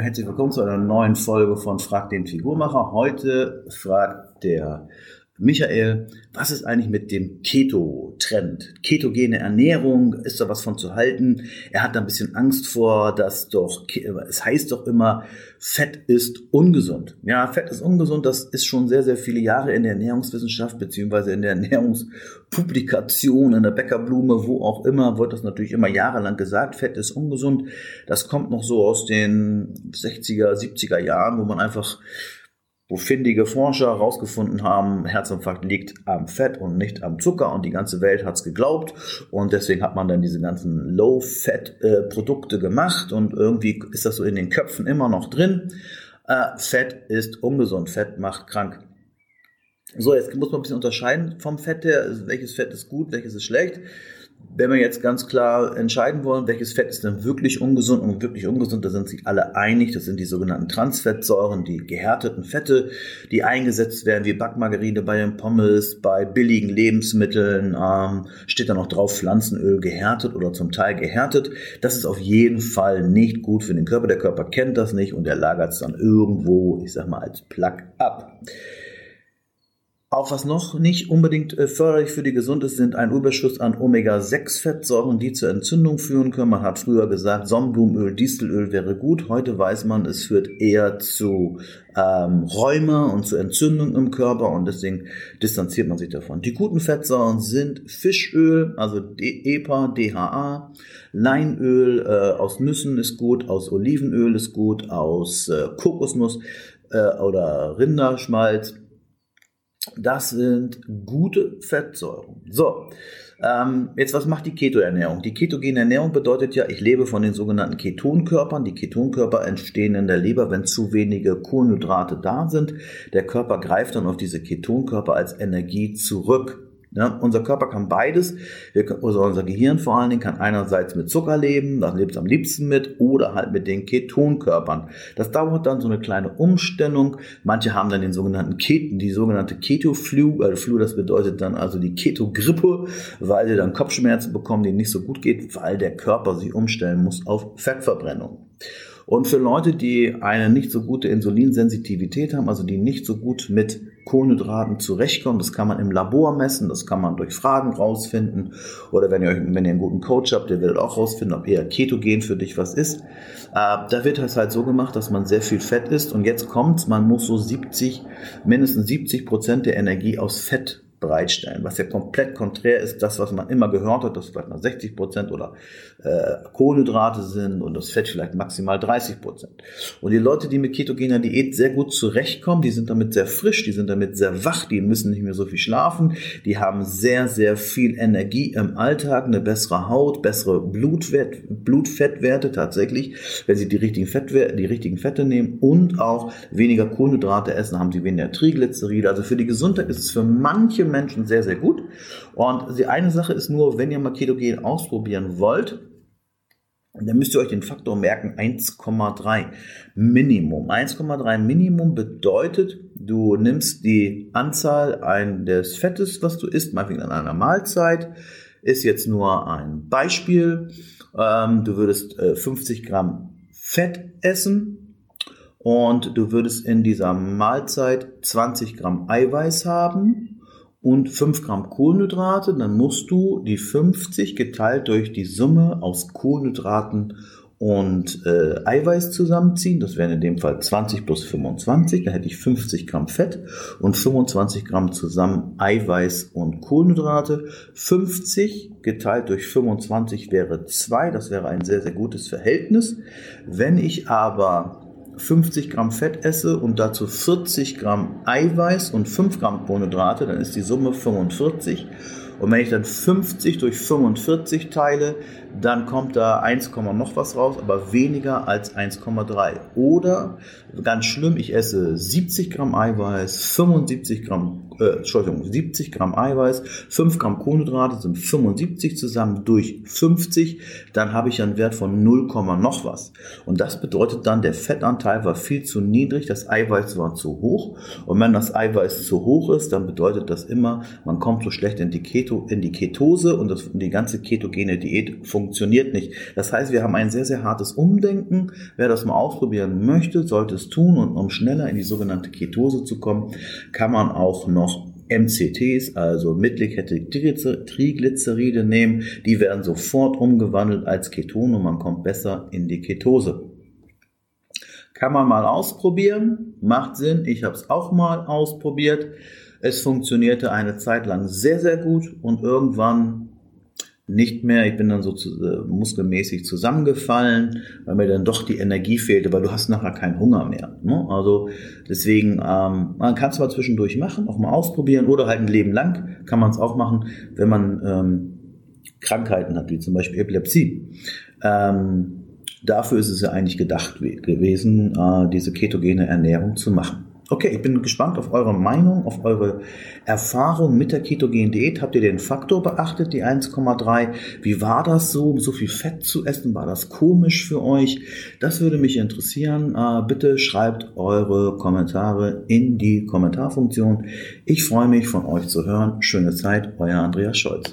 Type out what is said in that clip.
Ja, herzlich willkommen zu einer neuen Folge von Frag den Figurmacher. Heute fragt der Michael, was ist eigentlich mit dem Keto-Trend? Ketogene Ernährung, ist da was von zu halten? Er hat da ein bisschen Angst vor, dass doch, es heißt doch immer, Fett ist ungesund. Ja, Fett ist ungesund, das ist schon sehr, sehr viele Jahre in der Ernährungswissenschaft beziehungsweise in der Ernährungspublikation, in der Bäckerblume, wo auch immer, wird das natürlich immer jahrelang gesagt, Fett ist ungesund. Das kommt noch so aus den 60er, 70er Jahren, wo man einfach wo findige Forscher herausgefunden haben, Herzinfarkt liegt am Fett und nicht am Zucker und die ganze Welt hat es geglaubt und deswegen hat man dann diese ganzen Low-Fat-Produkte gemacht und irgendwie ist das so in den Köpfen immer noch drin. Äh, Fett ist ungesund, Fett macht krank. So, jetzt muss man ein bisschen unterscheiden vom Fett her, welches Fett ist gut, welches ist schlecht wenn wir jetzt ganz klar entscheiden wollen, welches Fett ist denn wirklich ungesund und wirklich ungesund, da sind sich alle einig. Das sind die sogenannten Transfettsäuren, die gehärteten Fette, die eingesetzt werden wie Backmargarine bei den Pommes, bei billigen Lebensmitteln. Ähm, steht da noch drauf Pflanzenöl gehärtet oder zum Teil gehärtet. Das ist auf jeden Fall nicht gut für den Körper. Der Körper kennt das nicht und er lagert es dann irgendwo, ich sag mal, als Plug ab. Auch was noch nicht unbedingt äh, förderlich für die Gesundheit ist, sind ein Überschuss an Omega-6-Fettsäuren, die zur Entzündung führen können. Man hat früher gesagt, Sonnenblumenöl, Distelöl wäre gut. Heute weiß man, es führt eher zu ähm, Rheuma und zu Entzündung im Körper und deswegen distanziert man sich davon. Die guten Fettsäuren sind Fischöl, also EPA, DHA, Leinöl äh, aus Nüssen ist gut, aus Olivenöl ist gut, aus äh, Kokosnuss äh, oder Rinderschmalz das sind gute Fettsäuren. So, ähm, jetzt was macht die Ketoernährung? Die ketogene Ernährung bedeutet ja, ich lebe von den sogenannten Ketonkörpern. Die Ketonkörper entstehen in der Leber, wenn zu wenige Kohlenhydrate da sind. Der Körper greift dann auf diese Ketonkörper als Energie zurück. Ja, unser Körper kann beides. Wir, also unser Gehirn vor allen Dingen kann einerseits mit Zucker leben, das lebt es am liebsten mit, oder halt mit den Ketonkörpern. Das dauert dann so eine kleine Umstellung. Manche haben dann den sogenannten Keten, die sogenannte Keto-Flu. Also Flu, das bedeutet dann also die Keto-Grippe, weil sie dann Kopfschmerzen bekommen, denen nicht so gut geht, weil der Körper sich umstellen muss auf Fettverbrennung. Und für Leute, die eine nicht so gute Insulinsensitivität haben, also die nicht so gut mit Kohlenhydraten zurechtkommen, das kann man im Labor messen, das kann man durch Fragen rausfinden. Oder wenn ihr, wenn ihr einen guten Coach habt, der wird auch rausfinden, ob eher Ketogen für dich was ist. Äh, da wird es halt so gemacht, dass man sehr viel Fett isst. Und jetzt kommt's, man muss so 70, mindestens 70 Prozent der Energie aus Fett bereitstellen, was ja komplett konträr ist, das, was man immer gehört hat, dass vielleicht mal 60 Prozent oder äh, Kohlenhydrate sind und das Fett vielleicht maximal 30 Prozent. Und die Leute, die mit ketogener Diät sehr gut zurechtkommen, die sind damit sehr frisch, die sind damit sehr wach, die müssen nicht mehr so viel schlafen, die haben sehr, sehr viel Energie im Alltag, eine bessere Haut, bessere Blutwert, Blutfettwerte tatsächlich, wenn sie die richtigen, Fettwerte, die richtigen Fette nehmen und auch weniger Kohlenhydrate essen, haben sie weniger Triglyceride. Also für die Gesundheit ist es für manche Menschen sehr, sehr gut. Und die eine Sache ist nur, wenn ihr mal Ketogen ausprobieren wollt, dann müsst ihr euch den Faktor merken, 1,3 Minimum. 1,3 Minimum bedeutet, du nimmst die Anzahl ein des Fettes, was du isst, meinetwegen an einer Mahlzeit, ist jetzt nur ein Beispiel. Ähm, du würdest äh, 50 Gramm Fett essen und du würdest in dieser Mahlzeit 20 Gramm Eiweiß haben und 5 Gramm Kohlenhydrate, dann musst du die 50 geteilt durch die Summe aus Kohlenhydraten und äh, Eiweiß zusammenziehen. Das wären in dem Fall 20 plus 25. Da hätte ich 50 Gramm Fett und 25 Gramm zusammen Eiweiß und Kohlenhydrate. 50 geteilt durch 25 wäre 2. Das wäre ein sehr, sehr gutes Verhältnis. Wenn ich aber 50 Gramm Fett esse und dazu 40 Gramm Eiweiß und 5 Gramm Kohlenhydrate, dann ist die Summe 45. Und wenn ich dann 50 durch 45 teile, dann kommt da 1, noch was raus, aber weniger als 1,3. Oder ganz schlimm, ich esse 70 Gramm Eiweiß, 75 Gramm äh, Entschuldigung, 70 Gramm Eiweiß, 5 Gramm Kohlenhydrate sind 75 zusammen durch 50, dann habe ich einen Wert von 0, noch was. Und das bedeutet dann, der Fettanteil war viel zu niedrig, das Eiweiß war zu hoch. Und wenn das Eiweiß zu hoch ist, dann bedeutet das immer, man kommt so schlecht in die, Keto, in die Ketose und das, die ganze ketogene Diät funktioniert nicht. Das heißt, wir haben ein sehr, sehr hartes Umdenken. Wer das mal ausprobieren möchte, sollte es tun und um schneller in die sogenannte Ketose zu kommen, kann man auch noch MCTs, also mittelkettige Triglyceride nehmen. Die werden sofort umgewandelt als Ketone und man kommt besser in die Ketose. Kann man mal ausprobieren, macht Sinn. Ich habe es auch mal ausprobiert. Es funktionierte eine Zeit lang sehr, sehr gut und irgendwann nicht mehr. Ich bin dann so zu, äh, muskelmäßig zusammengefallen, weil mir dann doch die Energie fehlte, weil du hast nachher keinen Hunger mehr. Ne? Also deswegen, ähm, man kann es mal zwischendurch machen, auch mal ausprobieren oder halt ein Leben lang kann man es auch machen, wenn man ähm, Krankheiten hat, wie zum Beispiel Epilepsie. Ähm, dafür ist es ja eigentlich gedacht gewesen, äh, diese ketogene Ernährung zu machen. Okay, ich bin gespannt auf eure Meinung, auf eure Erfahrung mit der ketogenen Diät. Habt ihr den Faktor beachtet, die 1,3? Wie war das so, so viel Fett zu essen? War das komisch für euch? Das würde mich interessieren. Äh, bitte schreibt eure Kommentare in die Kommentarfunktion. Ich freue mich von euch zu hören. Schöne Zeit, euer Andreas Scholz.